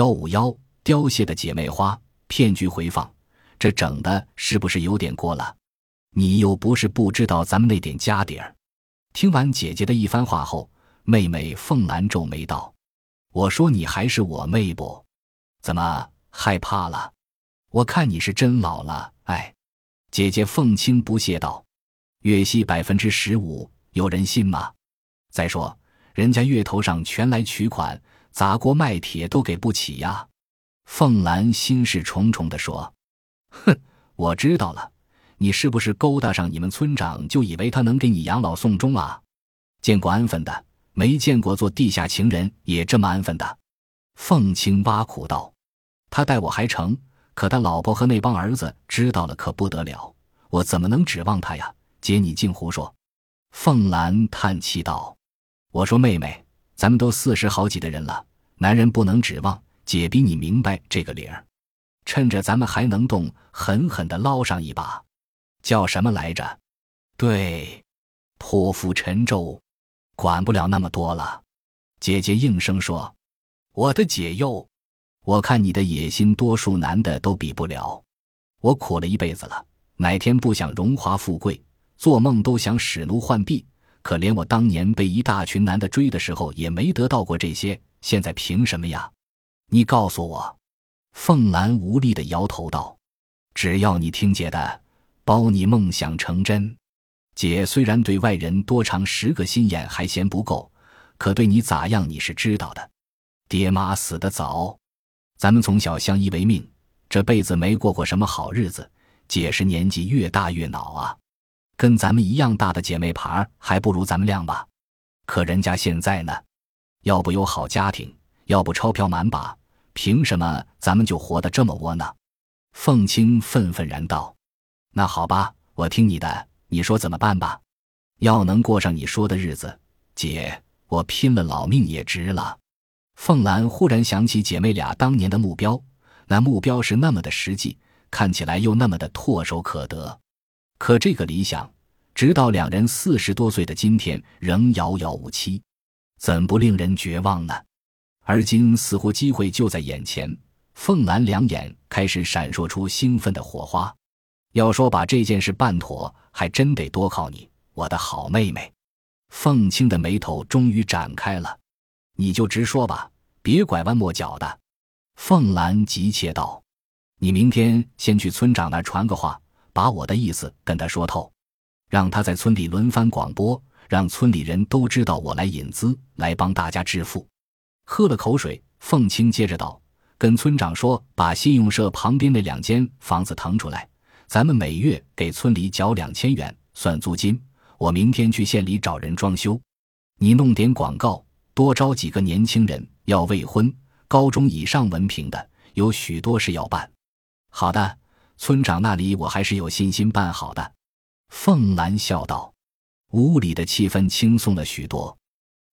幺五幺凋谢的姐妹花骗局回放，这整的是不是有点过了？你又不是不知道咱们那点家底儿。听完姐姐的一番话后，妹妹凤兰皱眉道：“我说你还是我妹不？怎么害怕了？我看你是真老了。”哎，姐姐凤青不屑道：“月息百分之十五，有人信吗？再说人家月头上全来取款，砸锅卖铁都给不起呀。”凤兰心事重重地说：“哼，我知道了。”你是不是勾搭上你们村长，就以为他能给你养老送终啊？见过安分的，没见过做地下情人也这么安分的。凤青挖苦道：“他待我还成，可他老婆和那帮儿子知道了可不得了，我怎么能指望他呀？”姐，你净胡说。凤兰叹气道：“我说妹妹，咱们都四十好几的人了，男人不能指望。姐比你明白这个理儿，趁着咱们还能动，狠狠的捞上一把。”叫什么来着？对，破釜沉舟，管不了那么多了。姐姐应声说：“我的姐哟，我看你的野心，多数男的都比不了。我苦了一辈子了，哪天不想荣华富贵，做梦都想使奴换婢。可连我当年被一大群男的追的时候，也没得到过这些。现在凭什么呀？你告诉我。”凤兰无力的摇头道：“只要你听姐的。”包你梦想成真，姐虽然对外人多长十个心眼还嫌不够，可对你咋样你是知道的。爹妈死得早，咱们从小相依为命，这辈子没过过什么好日子。姐是年纪越大越恼啊，跟咱们一样大的姐妹牌还不如咱们亮吧。可人家现在呢，要不有好家庭，要不钞票满把，凭什么咱们就活得这么窝囊？凤青愤愤然道。那好吧，我听你的，你说怎么办吧？要能过上你说的日子，姐，我拼了老命也值了。凤兰忽然想起姐妹俩当年的目标，那目标是那么的实际，看起来又那么的唾手可得。可这个理想，直到两人四十多岁的今天，仍遥遥无期，怎不令人绝望呢？而今似乎机会就在眼前，凤兰两眼开始闪烁出兴奋的火花。要说把这件事办妥，还真得多靠你，我的好妹妹。凤青的眉头终于展开了，你就直说吧，别拐弯抹角的。凤兰急切道：“你明天先去村长那传个话，把我的意思跟他说透，让他在村里轮番广播，让村里人都知道我来引资，来帮大家致富。”喝了口水，凤青接着道：“跟村长说，把信用社旁边那两间房子腾出来。”咱们每月给村里缴两千元算租金。我明天去县里找人装修，你弄点广告，多招几个年轻人，要未婚、高中以上文凭的，有许多事要办。好的，村长那里我还是有信心办好的。凤兰笑道。屋里的气氛轻松了许多。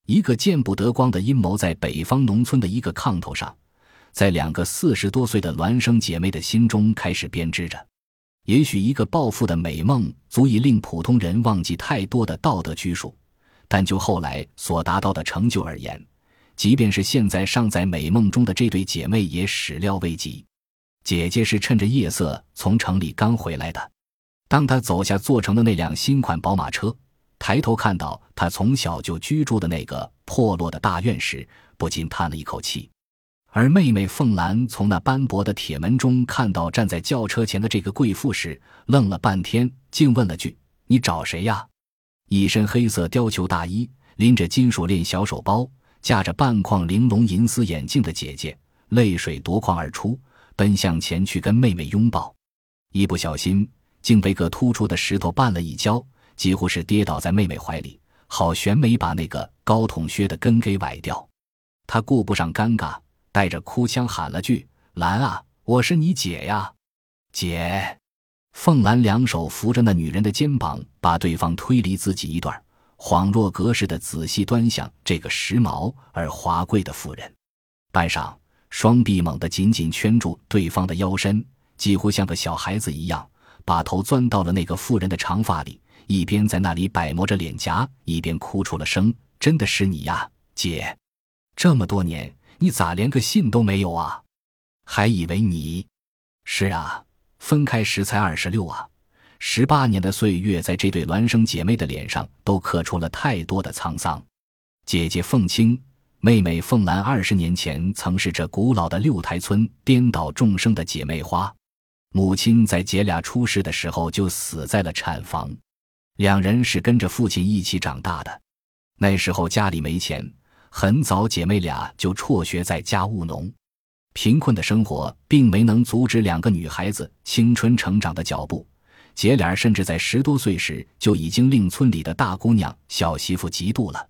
一个见不得光的阴谋在北方农村的一个炕头上，在两个四十多岁的孪生姐妹的心中开始编织着。也许一个暴富的美梦足以令普通人忘记太多的道德拘束，但就后来所达到的成就而言，即便是现在尚在美梦中的这对姐妹也始料未及。姐姐是趁着夜色从城里刚回来的，当她走下坐成的那辆新款宝马车，抬头看到她从小就居住的那个破落的大院时，不禁叹了一口气。而妹妹凤兰从那斑驳的铁门中看到站在轿车前的这个贵妇时，愣了半天，竟问了句：“你找谁呀？”一身黑色貂裘大衣，拎着金属链小手包，架着半框玲珑银丝眼镜的姐姐，泪水夺眶而出，奔向前去跟妹妹拥抱，一不小心竟被个突出的石头绊了一跤，几乎是跌倒在妹妹怀里，好悬没把那个高筒靴的跟给崴掉。她顾不上尴尬。带着哭腔喊了句：“兰啊，我是你姐呀，姐。”凤兰两手扶着那女人的肩膀，把对方推离自己一段，恍若隔世的仔细端详这个时髦而华贵的妇人。半晌，双臂猛地紧紧圈住对方的腰身，几乎像个小孩子一样，把头钻到了那个妇人的长发里，一边在那里摆磨着脸颊，一边哭出了声：“真的是你呀，姐！这么多年。”你咋连个信都没有啊？还以为你……是啊，分开时才二十六啊，十八年的岁月在这对孪生姐妹的脸上都刻出了太多的沧桑。姐姐凤青，妹妹凤兰，二十年前曾是这古老的六台村颠倒众生的姐妹花。母亲在姐俩出世的时候就死在了产房，两人是跟着父亲一起长大的。那时候家里没钱，很早姐妹俩就辍学在家务农。贫困的生活并没能阻止两个女孩子青春成长的脚步，姐俩甚至在十多岁时就已经令村里的大姑娘、小媳妇嫉妒了。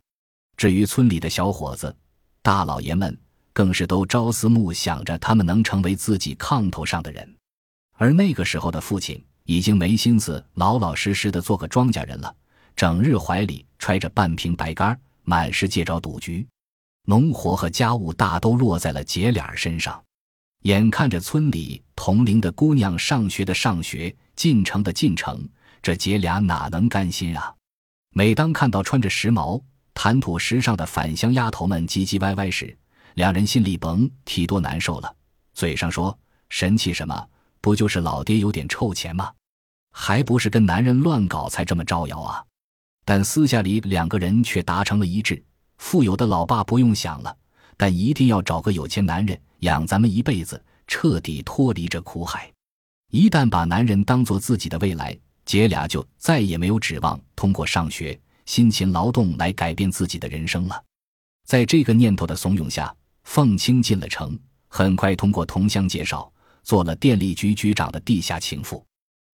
至于村里的小伙子、大老爷们，更是都朝思暮想着他们能成为自己炕头上的人。而那个时候的父亲已经没心思老老实实的做个庄稼人了，整日怀里揣着半瓶白干，满世界找赌局。农活和家务大都落在了姐俩身上，眼看着村里同龄的姑娘上学的上学，进城的进城，这姐俩哪能甘心啊？每当看到穿着时髦、谈吐时尚的返乡丫头们唧唧歪歪时，两人心里甭提多难受了。嘴上说神气什么，不就是老爹有点臭钱吗？还不是跟男人乱搞才这么招摇啊？但私下里两个人却达成了一致。富有的老爸不用想了，但一定要找个有钱男人养咱们一辈子，彻底脱离这苦海。一旦把男人当做自己的未来，姐俩就再也没有指望通过上学、辛勤劳动来改变自己的人生了。在这个念头的怂恿下，凤青进了城，很快通过同乡介绍，做了电力局局长的地下情妇。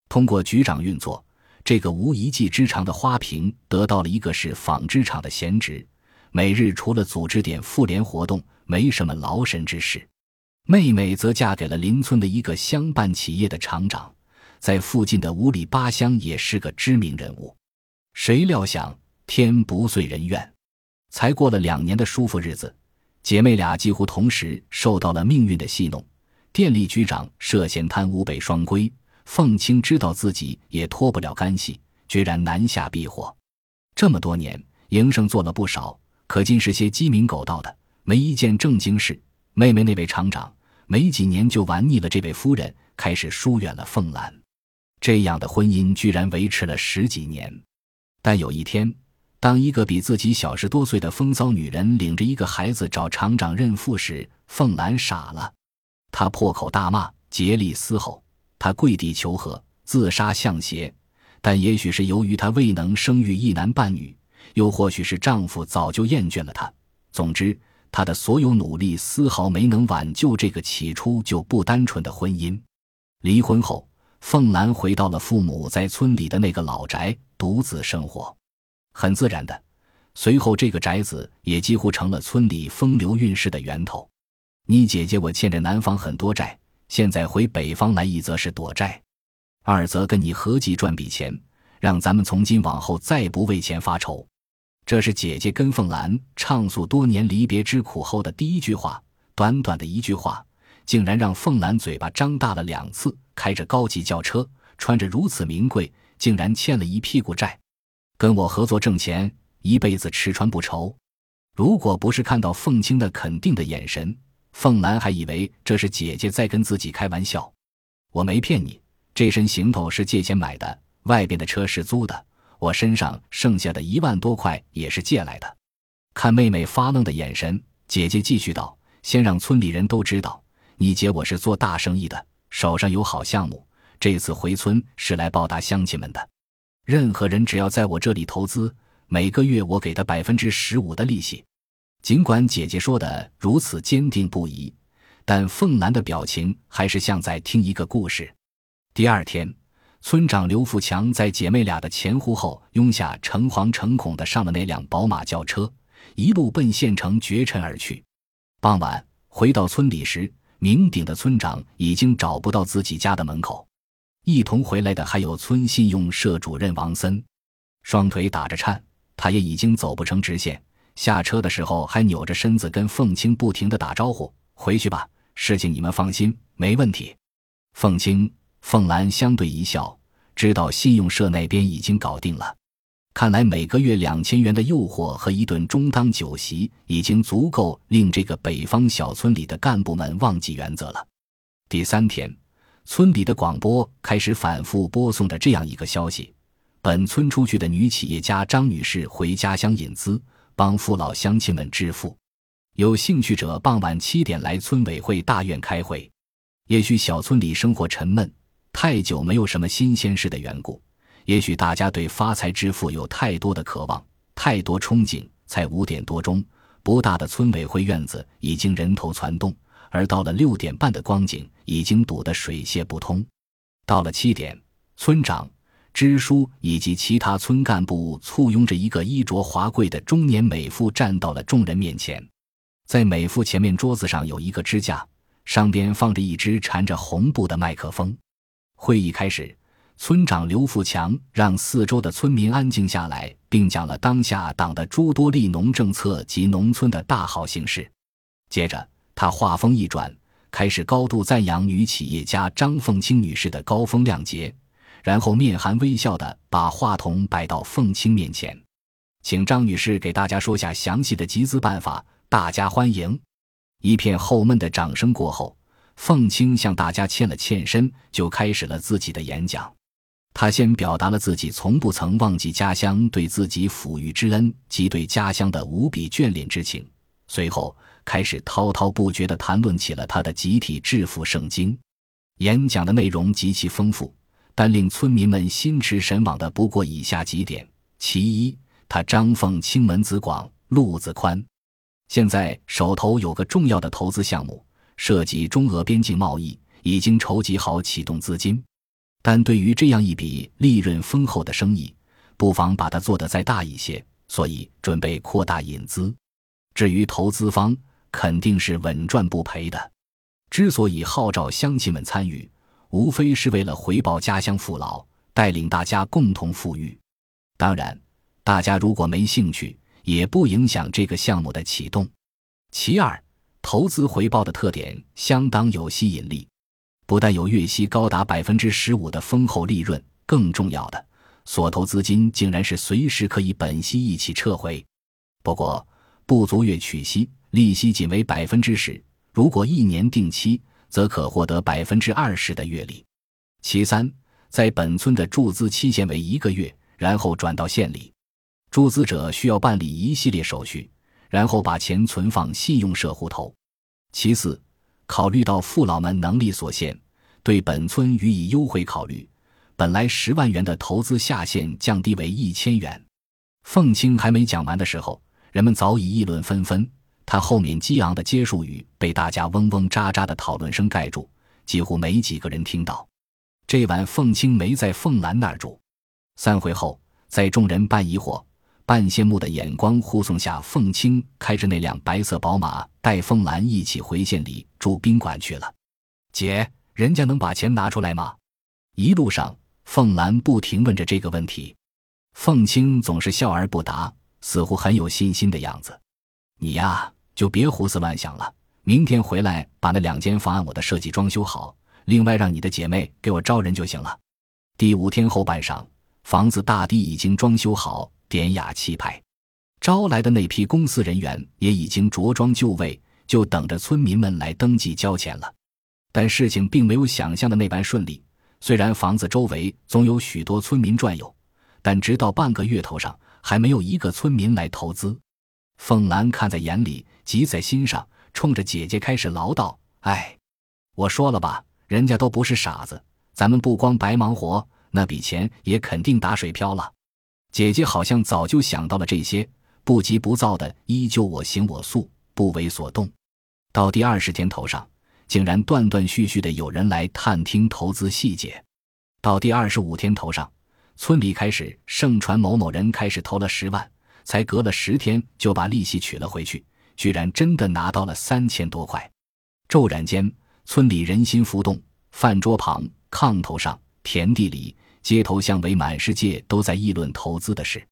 通过局长运作，这个无一技之长的花瓶得到了一个是纺织厂的闲职。每日除了组织点妇联活动，没什么劳神之事。妹妹则嫁给了邻村的一个乡办企业的厂长，在附近的五里八乡也是个知名人物。谁料想天不遂人愿，才过了两年的舒服日子，姐妹俩几乎同时受到了命运的戏弄。电力局长涉嫌贪污被双规，凤青知道自己也脱不了干系，决然南下避祸。这么多年，营生做了不少。可尽是些鸡鸣狗盗的，没一件正经事。妹妹那位厂长没几年就玩腻了这位夫人，开始疏远了凤兰。这样的婚姻居然维持了十几年。但有一天，当一个比自己小十多岁的风骚女人领着一个孩子找厂长认父时，凤兰傻了。她破口大骂，竭力嘶吼，她跪地求和，自杀向邪。但也许是由于她未能生育一男半女。又或许是丈夫早就厌倦了她。总之，她的所有努力丝毫没能挽救这个起初就不单纯的婚姻。离婚后，凤兰回到了父母在村里的那个老宅，独自生活。很自然的，随后这个宅子也几乎成了村里风流韵事的源头。你姐姐我欠着南方很多债，现在回北方来，一则是躲债，二则跟你合计赚笔钱，让咱们从今往后再不为钱发愁。这是姐姐跟凤兰畅诉多年离别之苦后的第一句话，短短的一句话，竟然让凤兰嘴巴张大了两次。开着高级轿车，穿着如此名贵，竟然欠了一屁股债，跟我合作挣钱，一辈子吃穿不愁。如果不是看到凤青的肯定的眼神，凤兰还以为这是姐姐在跟自己开玩笑。我没骗你，这身行头是借钱买的，外边的车是租的。我身上剩下的一万多块也是借来的。看妹妹发愣的眼神，姐姐继续道：“先让村里人都知道，你姐我是做大生意的，手上有好项目。这次回村是来报答乡亲们的。任何人只要在我这里投资，每个月我给他百分之十五的利息。”尽管姐姐说的如此坚定不移，但凤兰的表情还是像在听一个故事。第二天。村长刘富强在姐妹俩的前呼后拥下，诚惶诚恐的上了那辆宝马轿车，一路奔县城绝尘而去。傍晚回到村里时，名鼎的村长已经找不到自己家的门口。一同回来的还有村信用社主任王森，双腿打着颤，他也已经走不成直线。下车的时候还扭着身子跟凤青不停的打招呼：“回去吧，事情你们放心，没问题。”凤青。凤兰相对一笑，知道信用社那边已经搞定了。看来每个月两千元的诱惑和一顿中当酒席，已经足够令这个北方小村里的干部们忘记原则了。第三天，村里的广播开始反复播送着这样一个消息：本村出去的女企业家张女士回家乡引资，帮父老乡亲们致富。有兴趣者傍晚七点来村委会大院开会。也许小村里生活沉闷，太久没有什么新鲜事的缘故。也许大家对发财致富有太多的渴望，太多憧憬。才五点多钟，不大的村委会院子已经人头攒动，而到了六点半的光景，已经堵得水泄不通。到了七点，村长、支书以及其他村干部簇拥着一个衣着华贵的中年美妇站到了众人面前。在美妇前面桌子上有一个支架，上边放着一只缠着红布的麦克风。会议开始。村长刘富强让四周的村民安静下来，并讲了当下党的诸多利农政策及农村的大好形势。接着，他话锋一转，开始高度赞扬女企业家张凤清女士的高风亮节，然后面含微笑地把话筒摆到凤青面前，请张女士给大家说下详细的集资办法，大家欢迎。一片厚闷的掌声过后，凤青向大家欠了欠身，就开始了自己的演讲。他先表达了自己从不曾忘记家乡对自己抚育之恩及对家乡的无比眷恋之情，随后开始滔滔不绝地谈论起了他的集体致富圣经。演讲的内容极其丰富，但令村民们心驰神往的不过以下几点：其一，他张凤清门子广路子宽，现在手头有个重要的投资项目，涉及中俄边境贸易，已经筹集好启动资金。但对于这样一笔利润丰厚的生意，不妨把它做得再大一些，所以准备扩大引资。至于投资方，肯定是稳赚不赔的。之所以号召乡亲们参与，无非是为了回报家乡父老，带领大家共同富裕。当然，大家如果没兴趣，也不影响这个项目的启动。其二，投资回报的特点相当有吸引力。不但有月息高达百分之十五的丰厚利润，更重要的，所投资金竟然是随时可以本息一起撤回。不过，不足月取息，利息仅为百分之十。如果一年定期，则可获得百分之二十的月利。其三，在本村的注资期限为一个月，然后转到县里。注资者需要办理一系列手续，然后把钱存放信用社户头。其四。考虑到父老们能力所限，对本村予以优惠考虑，本来十万元的投资下限降低为一千元。凤青还没讲完的时候，人们早已议论纷纷。他后面激昂的结束语被大家嗡嗡喳喳的讨论声盖住，几乎没几个人听到。这晚凤青没在凤兰那儿住。散会后，在众人半疑惑。半羡慕的眼光护送下，凤青开着那辆白色宝马，带凤兰一起回县里住宾馆去了。姐，人家能把钱拿出来吗？一路上，凤兰不停问着这个问题，凤青总是笑而不答，似乎很有信心的样子。你呀，就别胡思乱想了。明天回来把那两间房按我的设计装修好，另外让你的姐妹给我招人就行了。第五天后半晌，房子大抵已经装修好。典雅气派，招来的那批公司人员也已经着装就位，就等着村民们来登记交钱了。但事情并没有想象的那般顺利。虽然房子周围总有许多村民转悠，但直到半个月头上，还没有一个村民来投资。凤兰看在眼里，急在心上，冲着姐姐开始唠叨：“哎，我说了吧，人家都不是傻子，咱们不光白忙活，那笔钱也肯定打水漂了。”姐姐好像早就想到了这些，不急不躁的依旧我行我素，不为所动。到第二十天头上，竟然断断续续的有人来探听投资细节。到第二十五天头上，村里开始盛传某某人开始投了十万，才隔了十天就把利息取了回去，居然真的拿到了三千多块。骤然间，村里人心浮动，饭桌旁、炕头上、田地里。街头巷尾，满世界都在议论投资的事。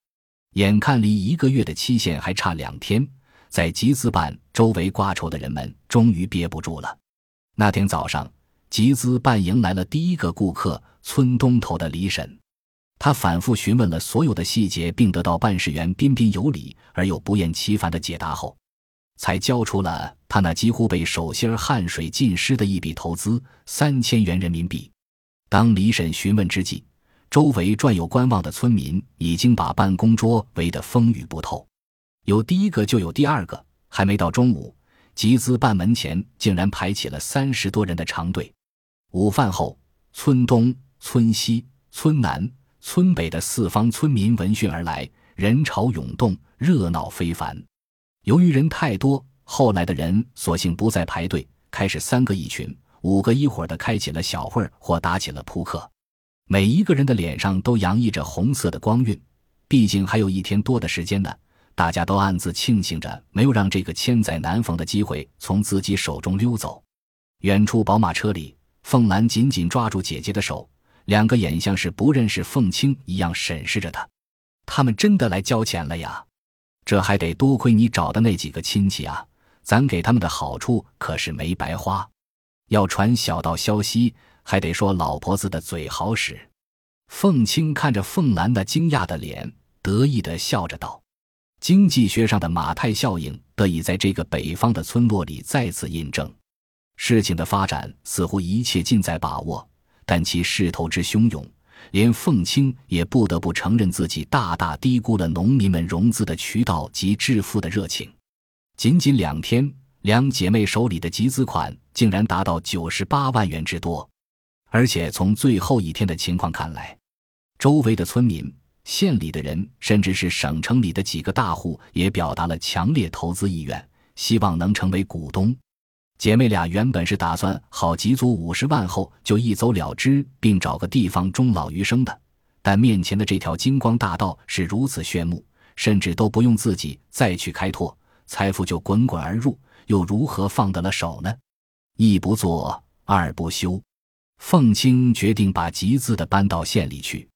眼看离一个月的期限还差两天，在集资办周围挂愁的人们终于憋不住了。那天早上，集资办迎来了第一个顾客——村东头的李婶。他反复询问了所有的细节，并得到办事员彬彬有礼而又不厌其烦的解答后，才交出了他那几乎被手心汗水浸湿的一笔投资三千元人民币。当李婶询问之际，周围转有观望的村民已经把办公桌围得风雨不透，有第一个就有第二个。还没到中午，集资办门前竟然排起了三十多人的长队。午饭后，村东、村西、村南。村北的四方村民闻讯而来，人潮涌动，热闹非凡。由于人太多，后来的人索性不再排队，开始三个一群、五个一伙的开起了小会儿或打起了扑克。每一个人的脸上都洋溢着红色的光晕，毕竟还有一天多的时间呢。大家都暗自庆幸着，没有让这个千载难逢的机会从自己手中溜走。远处宝马车里，凤兰紧紧抓住姐姐的手。两个眼像是不认识凤青一样审视着他，他们真的来交钱了呀？这还得多亏你找的那几个亲戚啊！咱给他们的好处可是没白花。要传小道消息，还得说老婆子的嘴好使。凤青看着凤兰那惊讶的脸，得意的笑着道：“经济学上的马太效应得以在这个北方的村落里再次印证。事情的发展似乎一切尽在把握。”但其势头之汹涌，连凤青也不得不承认自己大大低估了农民们融资的渠道及致富的热情。仅仅两天，两姐妹手里的集资款竟然达到九十八万元之多，而且从最后一天的情况看来，周围的村民、县里的人，甚至是省城里的几个大户，也表达了强烈投资意愿，希望能成为股东。姐妹俩原本是打算好集足五十万后就一走了之，并找个地方终老余生的，但面前的这条金光大道是如此炫目，甚至都不用自己再去开拓，财富就滚滚而入，又如何放得了手呢？一不做二不休，凤青决定把集资的搬到县里去，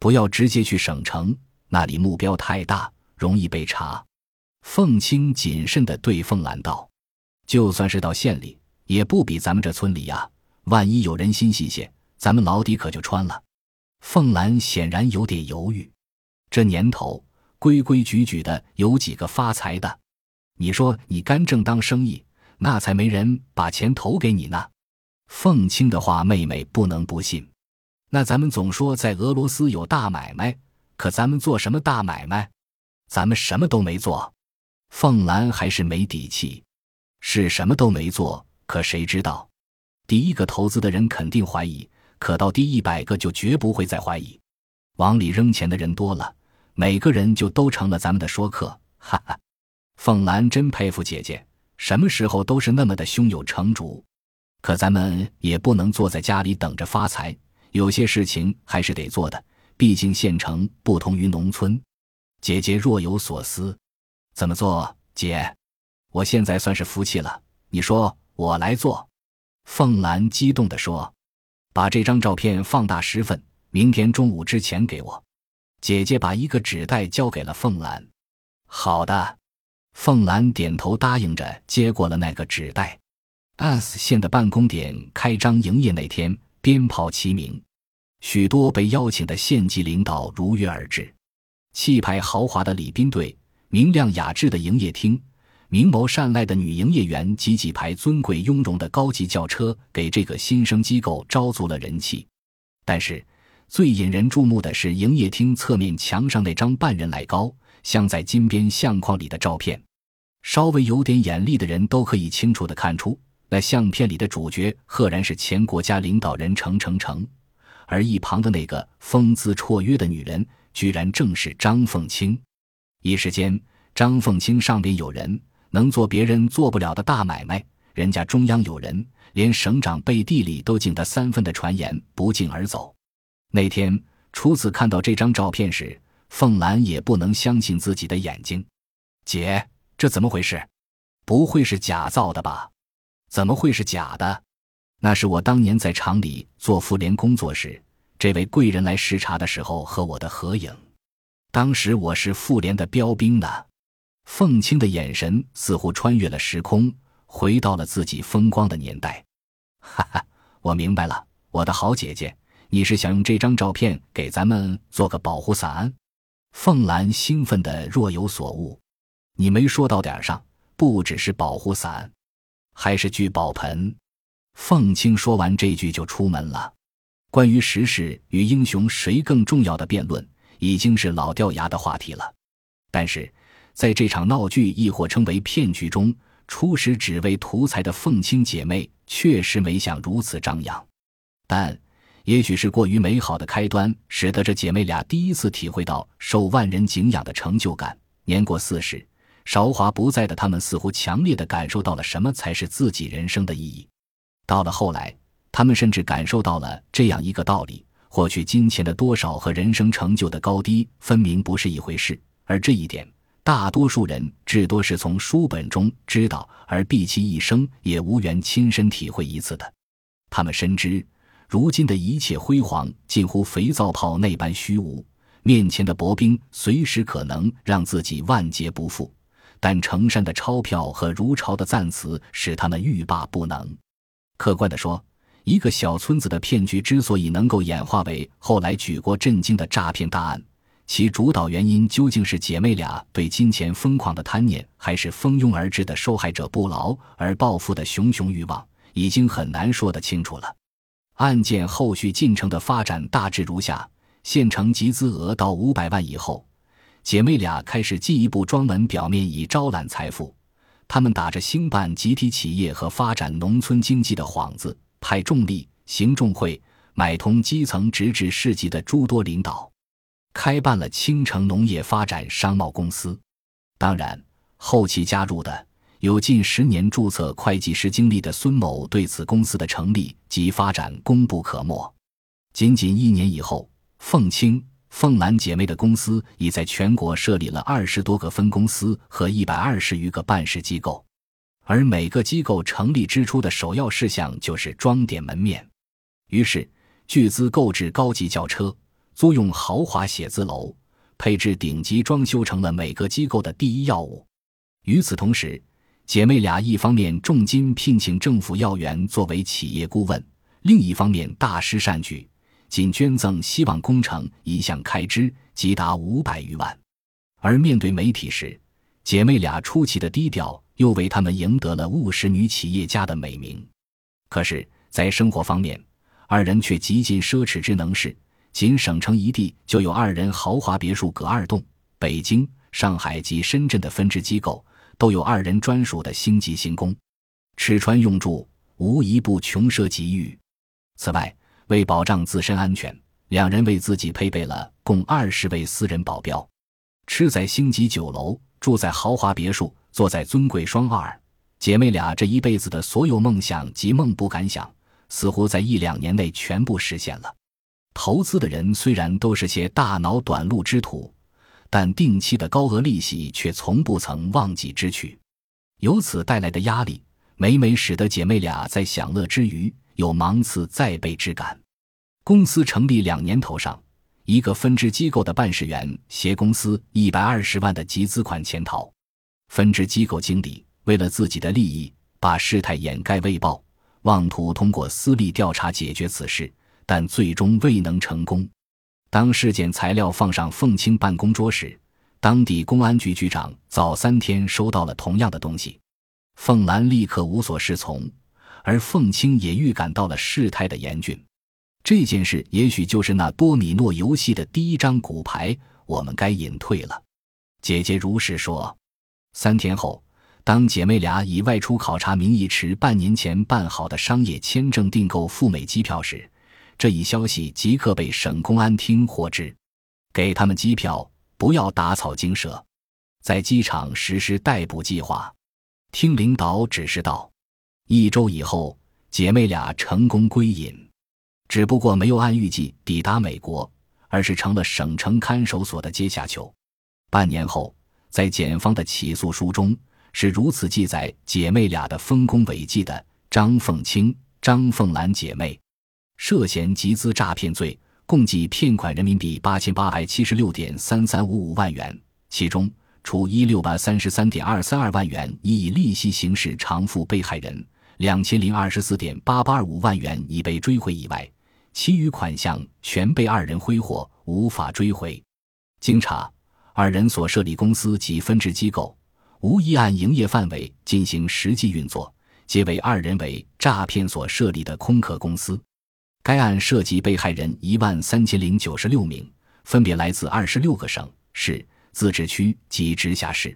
不要直接去省城，那里目标太大，容易被查。凤青谨慎地对凤兰道。就算是到县里，也不比咱们这村里呀。万一有人心细些，咱们老底可就穿了。凤兰显然有点犹豫。这年头，规规矩矩的，有几个发财的？你说你干正当生意，那才没人把钱投给你呢。凤青的话，妹妹不能不信。那咱们总说在俄罗斯有大买卖，可咱们做什么大买卖？咱们什么都没做。凤兰还是没底气。是什么都没做，可谁知道？第一个投资的人肯定怀疑，可到第一百个就绝不会再怀疑。往里扔钱的人多了，每个人就都成了咱们的说客。哈哈，凤兰真佩服姐姐，什么时候都是那么的胸有成竹。可咱们也不能坐在家里等着发财，有些事情还是得做的。毕竟县城不同于农村。姐姐若有所思，怎么做，姐？我现在算是服气了，你说我来做？凤兰激动地说：“把这张照片放大十份，明天中午之前给我。”姐姐把一个纸袋交给了凤兰。好的，凤兰点头答应着，接过了那个纸袋。S 县的办公点开张营业那天，鞭炮齐鸣，许多被邀请的县级领导如约而至，气派豪华的礼宾队，明亮雅致的营业厅。明眸善睐的女营业员及几排尊贵雍容的高级轿车，给这个新生机构招足了人气。但是，最引人注目的是营业厅侧面墙上那张半人来高、镶在金边相框里的照片。稍微有点眼力的人都可以清楚地看出，那相片里的主角赫然是前国家领导人程程程，而一旁的那个风姿绰约的女人，居然正是张凤清。一时间，张凤清上边有人。能做别人做不了的大买卖，人家中央有人，连省长背地里都敬他三分的传言不胫而走。那天初次看到这张照片时，凤兰也不能相信自己的眼睛。姐，这怎么回事？不会是假造的吧？怎么会是假的？那是我当年在厂里做妇联工作时，这位贵人来视察的时候和我的合影。当时我是妇联的标兵呢。凤青的眼神似乎穿越了时空，回到了自己风光的年代。哈哈，我明白了，我的好姐姐，你是想用这张照片给咱们做个保护伞？凤兰兴奋的若有所悟。你没说到点上，不只是保护伞，还是聚宝盆。凤青说完这句就出门了。关于时势与英雄谁更重要的辩论，已经是老掉牙的话题了。但是，在这场闹剧亦或称为骗局中，初始只为图财的凤青姐妹确实没想如此张扬。但也许是过于美好的开端，使得这姐妹俩第一次体会到受万人敬仰的成就感。年过四十，韶华不再的他们，似乎强烈的感受到了什么才是自己人生的意义。到了后来。他们甚至感受到了这样一个道理：获取金钱的多少和人生成就的高低分明不是一回事。而这一点，大多数人至多是从书本中知道，而毕其一生也无缘亲身体会一次的。他们深知，如今的一切辉煌近乎肥皂泡那般虚无，面前的薄冰随时可能让自己万劫不复。但成山的钞票和如潮的赞词使他们欲罢不能。客观地说。一个小村子的骗局之所以能够演化为后来举国震惊的诈骗大案，其主导原因究竟是姐妹俩对金钱疯狂的贪念，还是蜂拥而至的受害者不劳而报复的熊熊欲望，已经很难说得清楚了。案件后续进程的发展大致如下：县城集资额到五百万以后，姐妹俩开始进一步装门表面以招揽财富。他们打着兴办集体企业和发展农村经济的幌子。派重力行重会，买通基层直至市级的诸多领导，开办了青城农业发展商贸公司。当然，后期加入的有近十年注册会计师经历的孙某，对此公司的成立及发展功不可没。仅仅一年以后，凤青、凤兰姐妹的公司已在全国设立了二十多个分公司和一百二十余个办事机构。而每个机构成立之初的首要事项就是装点门面，于是巨资购置高级轿车，租用豪华写字楼，配置顶级装修成了每个机构的第一要务。与此同时，姐妹俩一方面重金聘请政府要员作为企业顾问，另一方面大施善举，仅捐赠希望工程一项开支即达五百余万。而面对媒体时，姐妹俩出奇的低调。又为他们赢得了务实女企业家的美名，可是，在生活方面，二人却极尽奢侈之能事。仅省城一地就有二人豪华别墅隔二栋，北京、上海及深圳的分支机构都有二人专属的星级行宫，吃穿用住无一不穷奢极欲。此外，为保障自身安全，两人为自己配备了共二十位私人保镖，吃在星级酒楼，住在豪华别墅。坐在尊贵双二，姐妹俩这一辈子的所有梦想及梦不敢想，似乎在一两年内全部实现了。投资的人虽然都是些大脑短路之徒，但定期的高额利息却从不曾忘记支取。由此带来的压力，每每使得姐妹俩在享乐之余有芒刺在背之感。公司成立两年头上，一个分支机构的办事员携公司一百二十万的集资款潜逃。分支机构经理为了自己的利益，把事态掩盖未报，妄图通过私立调查解决此事，但最终未能成功。当尸检材料放上凤青办公桌时，当地公安局局长早三天收到了同样的东西，凤兰立刻无所适从，而凤青也预感到了事态的严峻。这件事也许就是那多米诺游戏的第一张骨牌，我们该隐退了。姐姐如是说。三天后，当姐妹俩以外出考察名义持半年前办好的商业签证订购赴美机票时，这一消息即刻被省公安厅获知。给他们机票，不要打草惊蛇，在机场实施逮捕计划。听领导指示道。一周以后，姐妹俩成功归隐，只不过没有按预计抵达美国，而是成了省城看守所的阶下囚。半年后。在检方的起诉书中是如此记载姐妹俩的丰功伟绩的：张凤清、张凤兰姐妹涉嫌集资诈骗罪，共计骗款人民币八千八百七十六点三三五五万元，其中除一六百三十三点二三二万元已以利息形式偿付被害人两千零二十四点八八二五万元已被追回以外，其余款项全被二人挥霍，无法追回。经查，二人所设立公司及分支机构，无一按营业范围进行实际运作，皆为二人为诈骗所设立的空壳公司。该案涉及被害人一万三千零九十六名，分别来自二十六个省市、自治区及直辖市。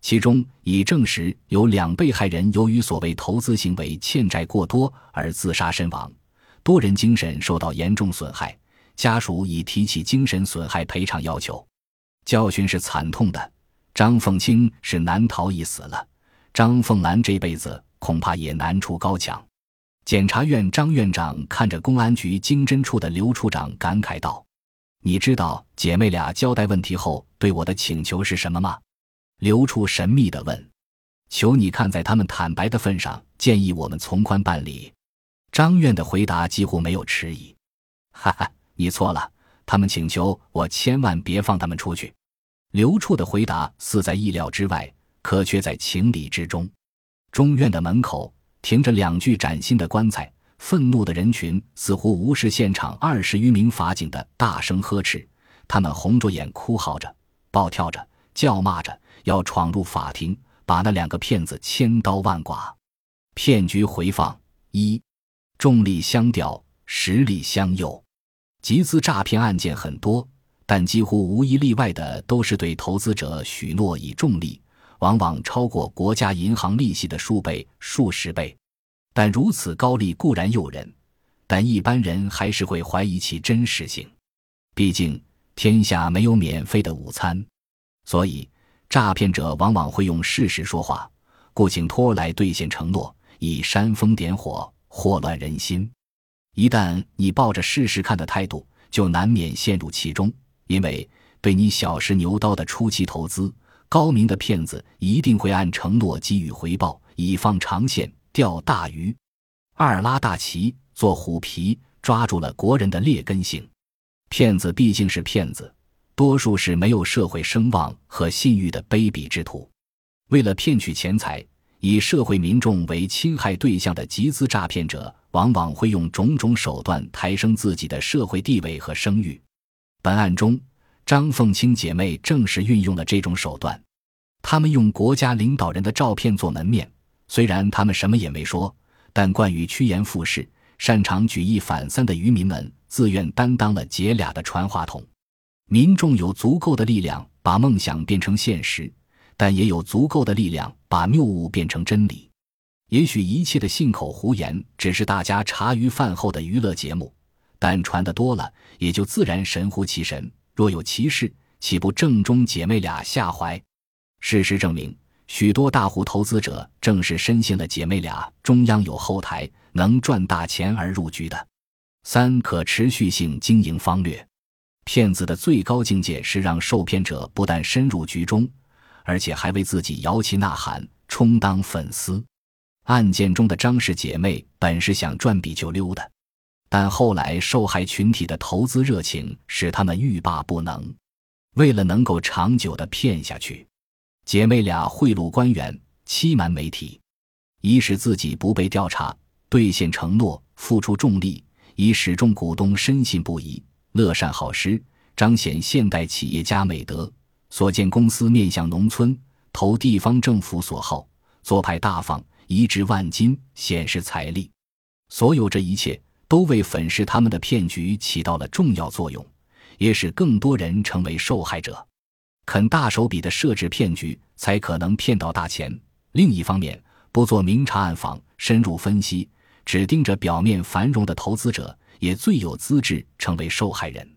其中已证实有两被害人由于所谓投资行为欠债过多而自杀身亡，多人精神受到严重损害，家属已提起精神损害赔偿要求。教训是惨痛的，张凤清是难逃一死了，张凤兰这辈子恐怕也难出高墙。检察院张院长看着公安局经侦处的刘处长，感慨道：“你知道姐妹俩交代问题后对我的请求是什么吗？”刘处神秘地问：“求你看在他们坦白的份上，建议我们从宽办理。”张院的回答几乎没有迟疑：“哈哈，你错了，他们请求我千万别放他们出去。”刘处的回答似在意料之外，可却在情理之中。中院的门口。停着两具崭新的棺材，愤怒的人群似乎无视现场二十余名法警的大声呵斥，他们红着眼哭嚎着，暴跳着，叫骂着，要闯入法庭，把那两个骗子千刀万剐。骗局回放一，重力相吊，实力相诱。集资诈骗案件很多，但几乎无一例外的都是对投资者许诺以重利。往往超过国家银行利息的数倍、数十倍，但如此高利固然诱人，但一般人还是会怀疑其真实性。毕竟天下没有免费的午餐，所以诈骗者往往会用事实说话，故请托来兑现承诺，以煽风点火、祸乱人心。一旦你抱着试试看的态度，就难免陷入其中，因为对你小试牛刀的初期投资。高明的骗子一定会按承诺给予回报，以放长线钓大鱼。二拉大旗做虎皮，抓住了国人的劣根性。骗子毕竟是骗子，多数是没有社会声望和信誉的卑鄙之徒。为了骗取钱财，以社会民众为侵害对象的集资诈骗者，往往会用种种手段抬升自己的社会地位和声誉。本案中。张凤清姐妹正是运用了这种手段，他们用国家领导人的照片做门面，虽然他们什么也没说，但惯于趋炎附势、擅长举一反三的渔民们自愿担当了姐俩的传话筒。民众有足够的力量把梦想变成现实，但也有足够的力量把谬误变成真理。也许一切的信口胡言只是大家茶余饭后的娱乐节目，但传得多了，也就自然神乎其神。若有其事，岂不正中姐妹俩下怀？事实证明，许多大户投资者正是深信了姐妹俩中央有后台，能赚大钱而入局的。三、可持续性经营方略。骗子的最高境界是让受骗者不但深入局中，而且还为自己摇旗呐喊，充当粉丝。案件中的张氏姐妹本是想赚笔就溜的。但后来，受害群体的投资热情使他们欲罢不能。为了能够长久的骗下去，姐妹俩贿赂官员、欺瞒媒体，以使自己不被调查，兑现承诺，付出重力，以使众股东深信不疑，乐善好施，彰显现代企业家美德。所建公司面向农村，投地方政府所好，做派大方，移植万金，显示财力。所有这一切。都为粉饰他们的骗局起到了重要作用，也使更多人成为受害者。肯大手笔的设置骗局，才可能骗到大钱。另一方面，不做明察暗访、深入分析，只盯着表面繁荣的投资者，也最有资质成为受害人。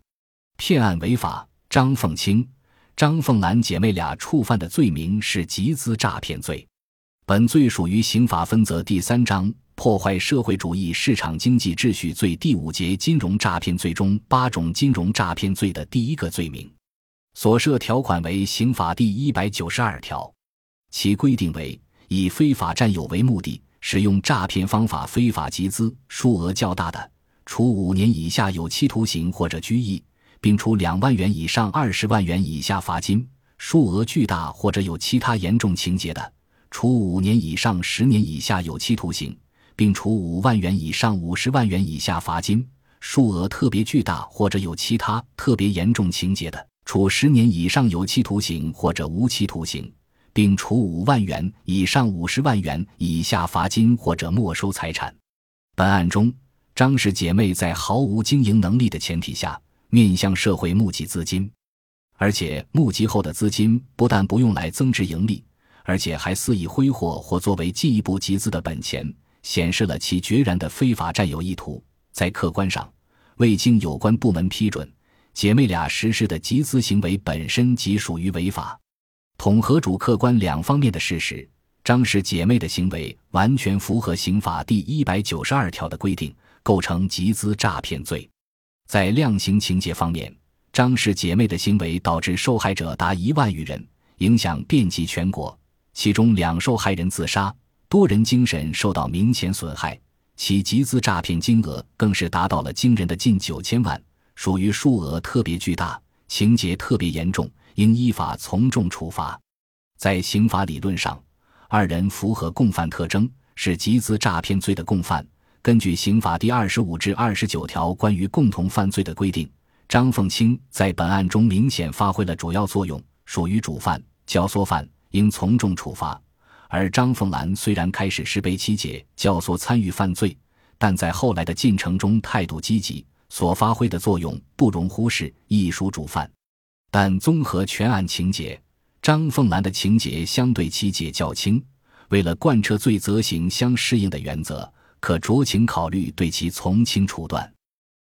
骗案违法，张凤清、张凤兰姐妹俩触犯的罪名是集资诈骗罪，本罪属于刑法分则第三章。破坏社会主义市场经济秩序罪第五节金融诈骗罪中八种金融诈骗罪的第一个罪名，所涉条款为刑法第一百九十二条，其规定为以非法占有为目的，使用诈骗方法非法集资，数额较大的，处五年以下有期徒刑或者拘役，并处两万元以上二十万元以下罚金；数额巨大或者有其他严重情节的，处五年以上十年以下有期徒刑。并处五万元以上五十万元以下罚金，数额特别巨大或者有其他特别严重情节的，处十年以上有期徒刑或者无期徒刑，并处五万元以上五十万元以下罚金或者没收财产。本案中，张氏姐妹在毫无经营能力的前提下，面向社会募集资金，而且募集后的资金不但不用来增值盈利，而且还肆意挥霍或作为进一步集资的本钱，显示了其决然的非法占有意图。在客观上，未经有关部门批准，姐妹俩实施的集资行为本身即属于违法。统合主客观两方面的事实。张氏姐妹的行为完全符合刑法第一百九十二条的规定，构成集资诈骗罪。在量刑情节方面，张氏姐妹的行为导致受害者达一万余人，影响遍及全国。其中两受害人自杀，多人精神受到明显损害，其集资诈骗金额更是达到了惊人的近九千万，属于数额特别巨大、情节特别严重，应依法从重处罚。在刑法理论上。二人符合共犯特征，是集资诈骗罪的共犯。根据刑法第二十五至二十九条关于共同犯罪的规定，张凤清在本案中明显发挥了主要作用，属于主犯、教唆犯，应从重处罚。而张凤兰虽然开始是被妻姐教唆参与犯罪，但在后来的进程中态度积极，所发挥的作用不容忽视，亦属主犯。但综合全案情节。张凤兰的情节相对妻姐较轻，为了贯彻罪责刑相适应的原则，可酌情考虑对其从轻处断。